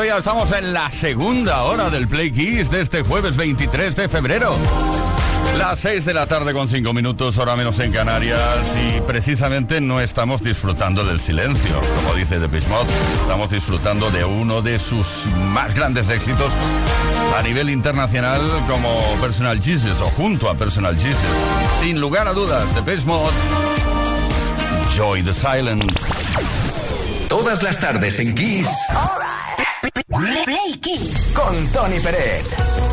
Estamos en la segunda hora del Play Kiss de este jueves 23 de febrero. Las 6 de la tarde con 5 minutos, hora menos en Canarias, y precisamente no estamos disfrutando del silencio, como dice The Mod. Estamos disfrutando de uno de sus más grandes éxitos a nivel internacional como Personal Jesus o junto a Personal Jesus. Sin lugar a dudas, The Mod, Joy the Silence. Todas las tardes en Kiss. Play Kiss. Con Tony Pérez.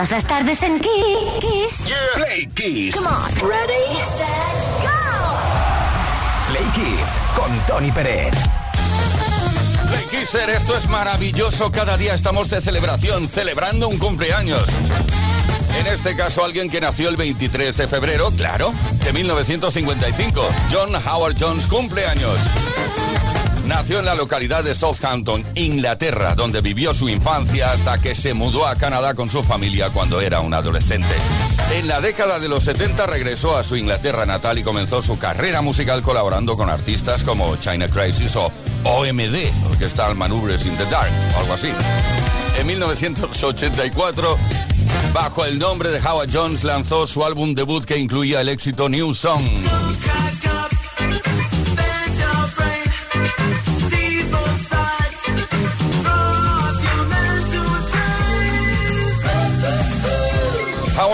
Todas las tardes en Kiss. Play Kiss. Come on. Ready, set, go. Play Kiss con Tony Pérez. Play Kisser, esto es maravilloso. Cada día estamos de celebración, celebrando un cumpleaños. En este caso, alguien que nació el 23 de febrero, claro, de 1955. John Howard Jones cumpleaños. Nació en la localidad de Southampton, Inglaterra, donde vivió su infancia hasta que se mudó a Canadá con su familia cuando era un adolescente. En la década de los 70 regresó a su Inglaterra natal y comenzó su carrera musical colaborando con artistas como China Crisis o OMD, Orquestal Maneuvers in the Dark, o algo así. En 1984, bajo el nombre de Howard Jones, lanzó su álbum debut que incluía el éxito New Song.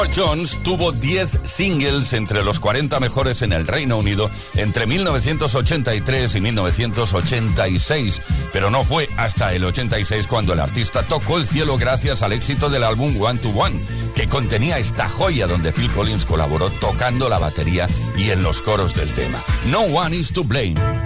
Howard Jones tuvo 10 singles entre los 40 mejores en el Reino Unido entre 1983 y 1986, pero no fue hasta el 86 cuando el artista tocó el cielo gracias al éxito del álbum One to One, que contenía esta joya donde Phil Collins colaboró tocando la batería y en los coros del tema. No One is to Blame.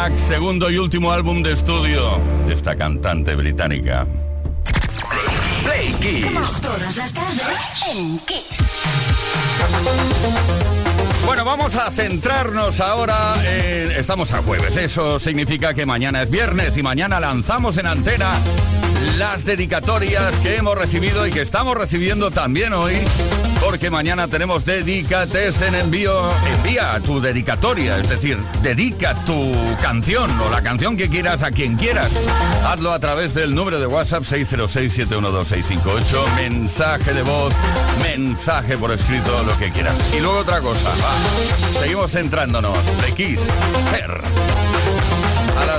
Black, segundo y último álbum de estudio de esta cantante británica. Play Kiss. Todas las tardes en Kiss. Bueno, vamos a centrarnos ahora en... Estamos a jueves, eso significa que mañana es viernes y mañana lanzamos en antena las dedicatorias que hemos recibido y que estamos recibiendo también hoy porque mañana tenemos dedicates en envío. Envía tu dedicatoria, es decir, dedica tu canción o la canción que quieras a quien quieras. Hazlo a través del número de WhatsApp 606-712-658, mensaje de voz, mensaje por escrito, lo que quieras. Y luego otra cosa, va. Seguimos centrándonos. De Kiss, Ser.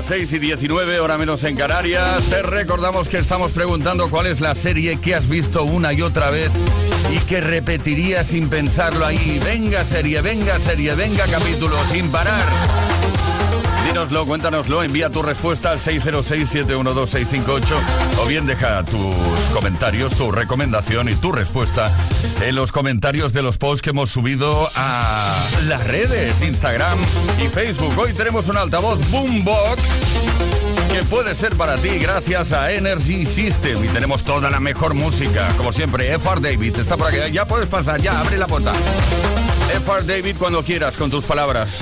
Las 6 y 19, hora menos en Canarias, te recordamos que estamos preguntando cuál es la serie que has visto una y otra vez y que repetirías sin pensarlo ahí. Venga serie, venga serie, venga capítulo, sin parar. Dínoslo, cuéntanoslo, envía tu respuesta al 606-712-658 o bien deja tus comentarios, tu recomendación y tu respuesta en los comentarios de los posts que hemos subido a las redes, Instagram y Facebook. Hoy tenemos un altavoz Boombox que puede ser para ti gracias a Energy System y tenemos toda la mejor música, como siempre, FR David está por aquí, ya puedes pasar, ya abre la puerta. FR David cuando quieras con tus palabras.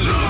Hallelujah.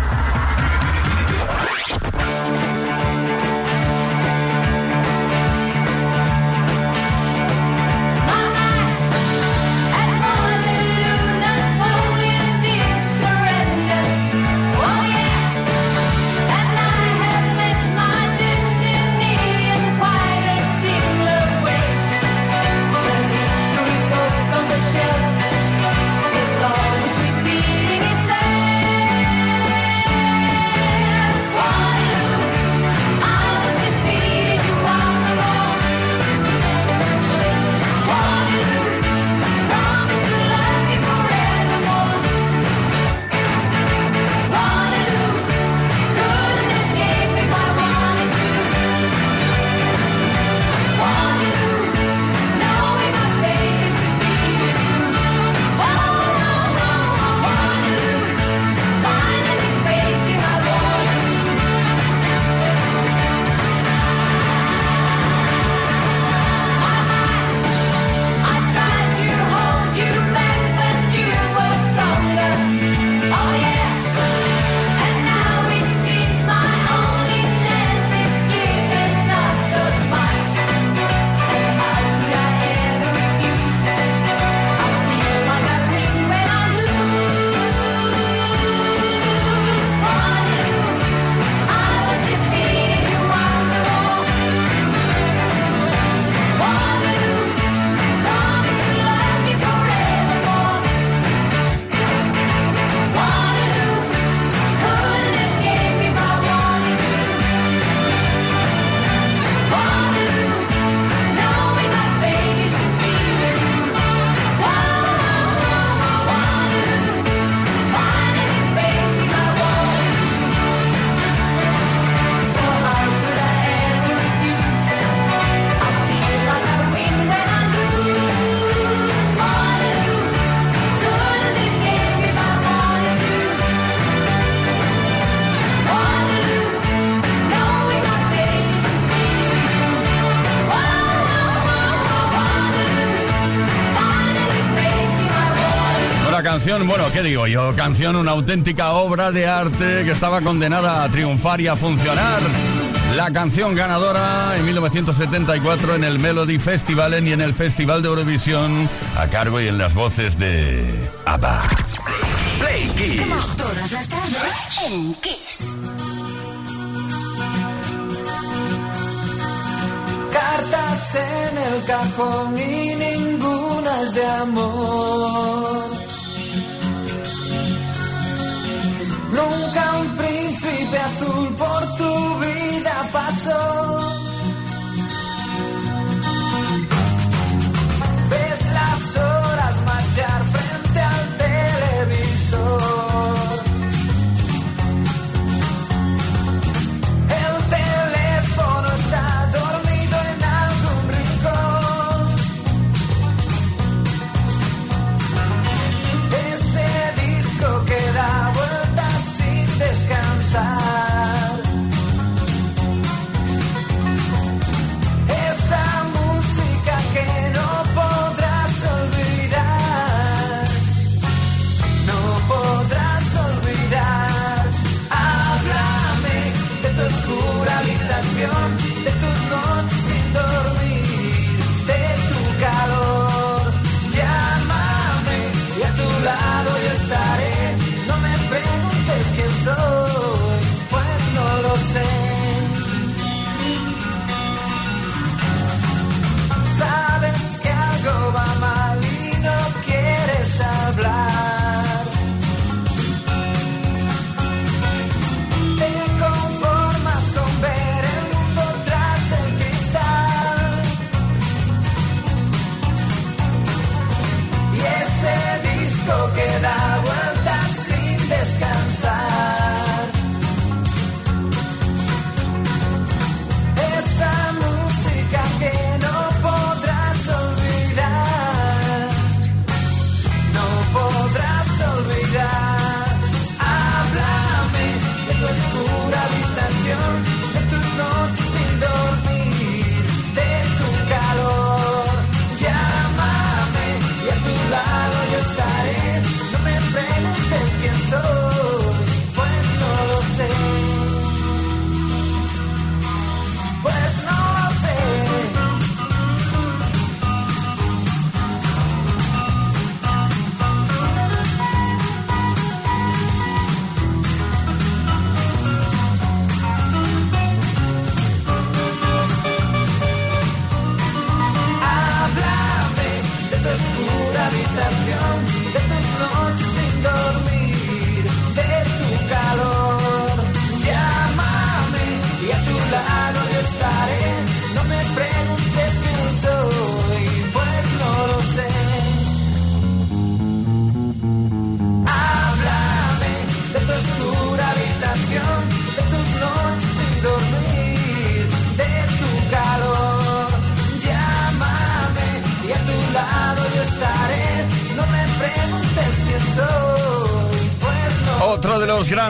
Canción, bueno, ¿qué digo yo? Canción, una auténtica obra de arte que estaba condenada a triunfar y a funcionar. La canción ganadora en 1974 en el Melody Festival y en el Festival de Eurovisión a cargo y en las voces de ABBA. Play Kiss. Todas las tardes en Kiss. Cartas en el cajón y ninguna es de amor. Nunca un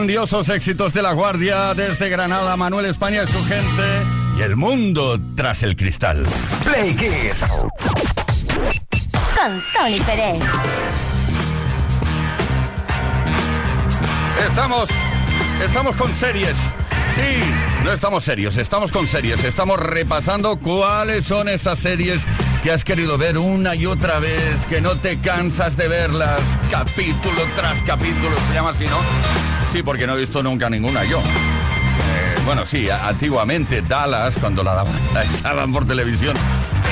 grandiosos éxitos de La Guardia desde Granada, Manuel España y su gente y el mundo tras el cristal. Play Kiss. Con Tony Pérez. Estamos, estamos con series. Sí, no estamos serios, estamos con series. Estamos repasando cuáles son esas series que has querido ver una y otra vez, que no te cansas de verlas, capítulo tras capítulo, se llama así, ¿no? Sí, porque no he visto nunca ninguna yo. Eh, bueno, sí, antiguamente Dallas, cuando la daban, la echaban por televisión.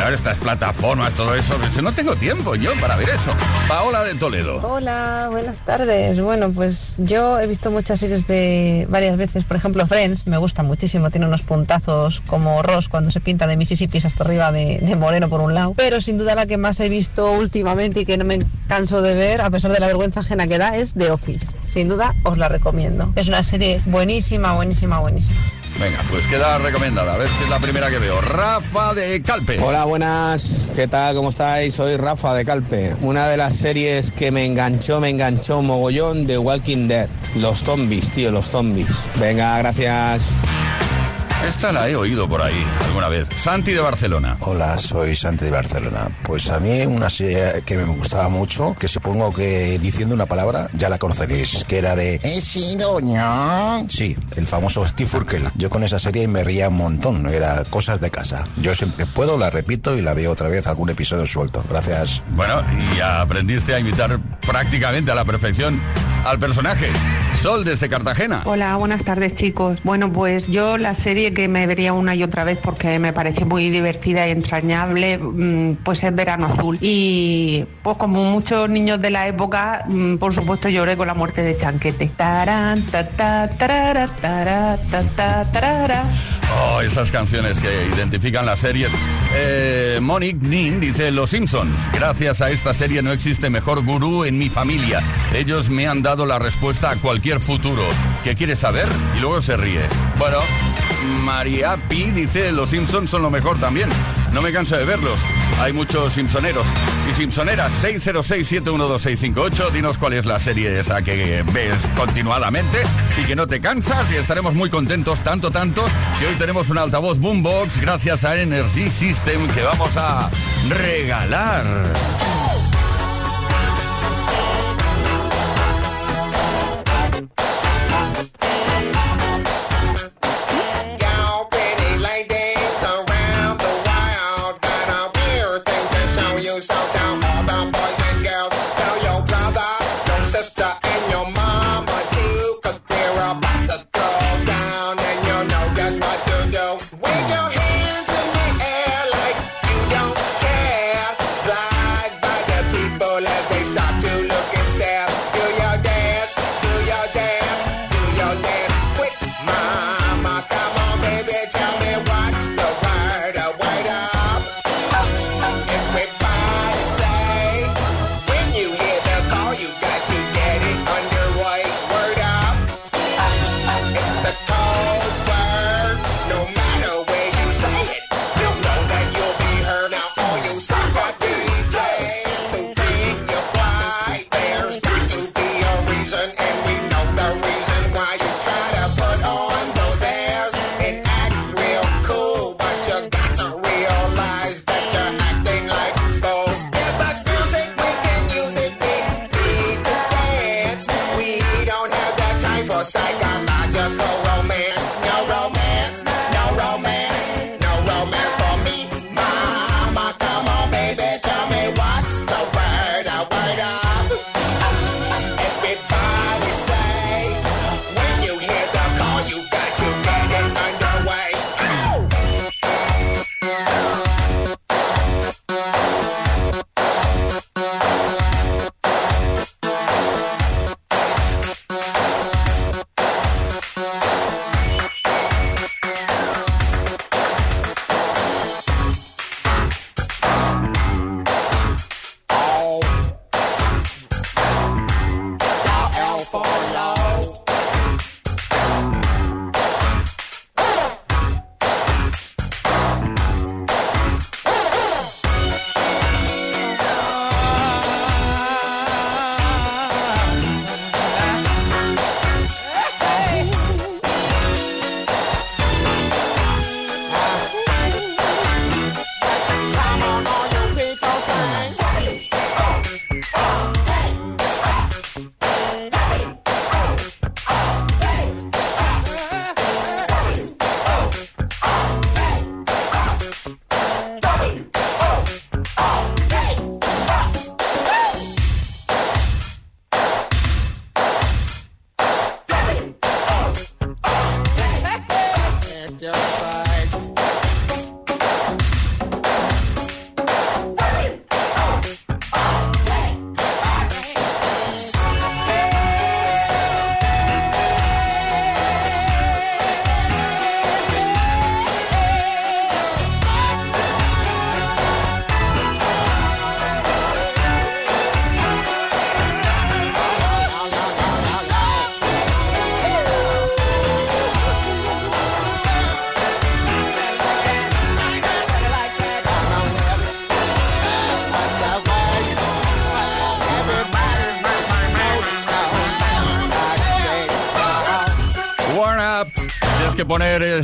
Estas plataformas, todo eso, no tengo tiempo yo para ver eso. Paola de Toledo. Hola, buenas tardes. Bueno, pues yo he visto muchas series de varias veces. Por ejemplo, Friends, me gusta muchísimo. Tiene unos puntazos como Ross cuando se pinta de Mississippi hasta arriba de, de moreno por un lado. Pero sin duda la que más he visto últimamente y que no me canso de ver, a pesar de la vergüenza ajena que da, es The Office. Sin duda os la recomiendo. Es una serie buenísima, buenísima, buenísima. Venga, pues queda recomendada. A ver si es la primera que veo. Rafa de Calpe. Hola, buenas. ¿Qué tal? ¿Cómo estáis? Soy Rafa de Calpe. Una de las series que me enganchó, me enganchó mogollón de Walking Dead. Los zombies, tío, los zombies. Venga, gracias. Esta la he oído por ahí alguna vez. Santi de Barcelona. Hola, soy Santi de Barcelona. Pues a mí una serie que me gustaba mucho, que supongo que diciendo una palabra ya la conoceréis, que era de... ¿He sido ño? Sí, el famoso Steve Urkel. Yo con esa serie me ría un montón, era cosas de casa. Yo siempre puedo, la repito y la veo otra vez algún episodio suelto. Gracias. Bueno, y aprendiste a imitar prácticamente a la perfección al personaje. Sol desde Cartagena. Hola, buenas tardes chicos. Bueno, pues yo la serie que me vería una y otra vez porque me parece muy divertida y entrañable, mm, pues es Verano Azul. Y pues como muchos niños de la época, mm, por supuesto lloré con la muerte de Chanquete. Oh, esas canciones que identifican las series. Eh, Monique Nin dice Los Simpsons. Gracias a esta serie no existe mejor gurú en mi familia. Ellos me han dado la respuesta a cualquier futuro. ¿Qué quieres saber? Y luego se ríe. Bueno, María Pi dice Los Simpsons son lo mejor también. No me canso de verlos. Hay muchos Simpsoneros y Simpsoneras. 606-712-658. Dinos cuál es la serie esa que ves continuadamente y que no te cansas y estaremos muy contentos tanto, tanto que hoy tenemos un altavoz Boombox gracias a Energy System que vamos a regalar.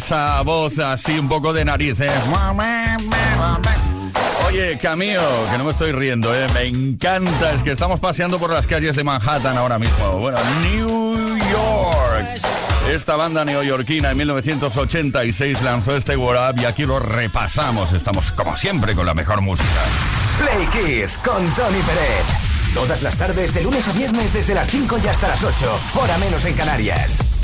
esa voz así un poco de narices. ¿eh? Oye, Camilo, que no me estoy riendo, ¿eh? me encanta, es que estamos paseando por las calles de Manhattan ahora mismo. Bueno, New York. Esta banda neoyorquina en 1986 lanzó este What Up y aquí lo repasamos. Estamos como siempre con la mejor música. Play Kiss con Tony Pérez. Todas las tardes de lunes a viernes desde las 5 y hasta las 8, hora menos en Canarias.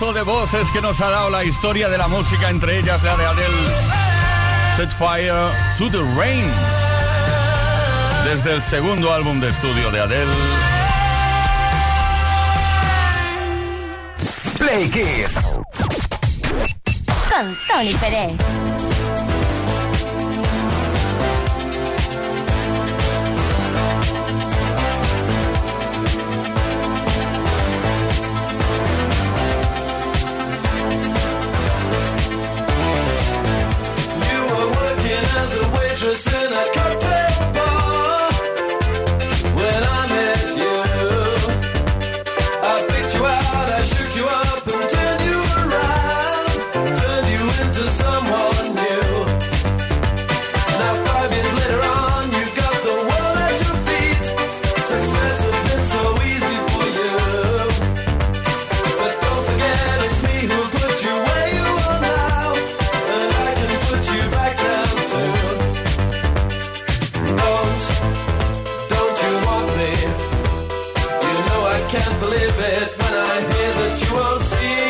de voces que nos ha dado la historia de la música, entre ellas la de Adele, Set Fire to the Rain, desde el segundo álbum de estudio de Adele. Play Kids con Tony Pérez. dangerous in a cocktail. can't believe it when I hear that you won't see.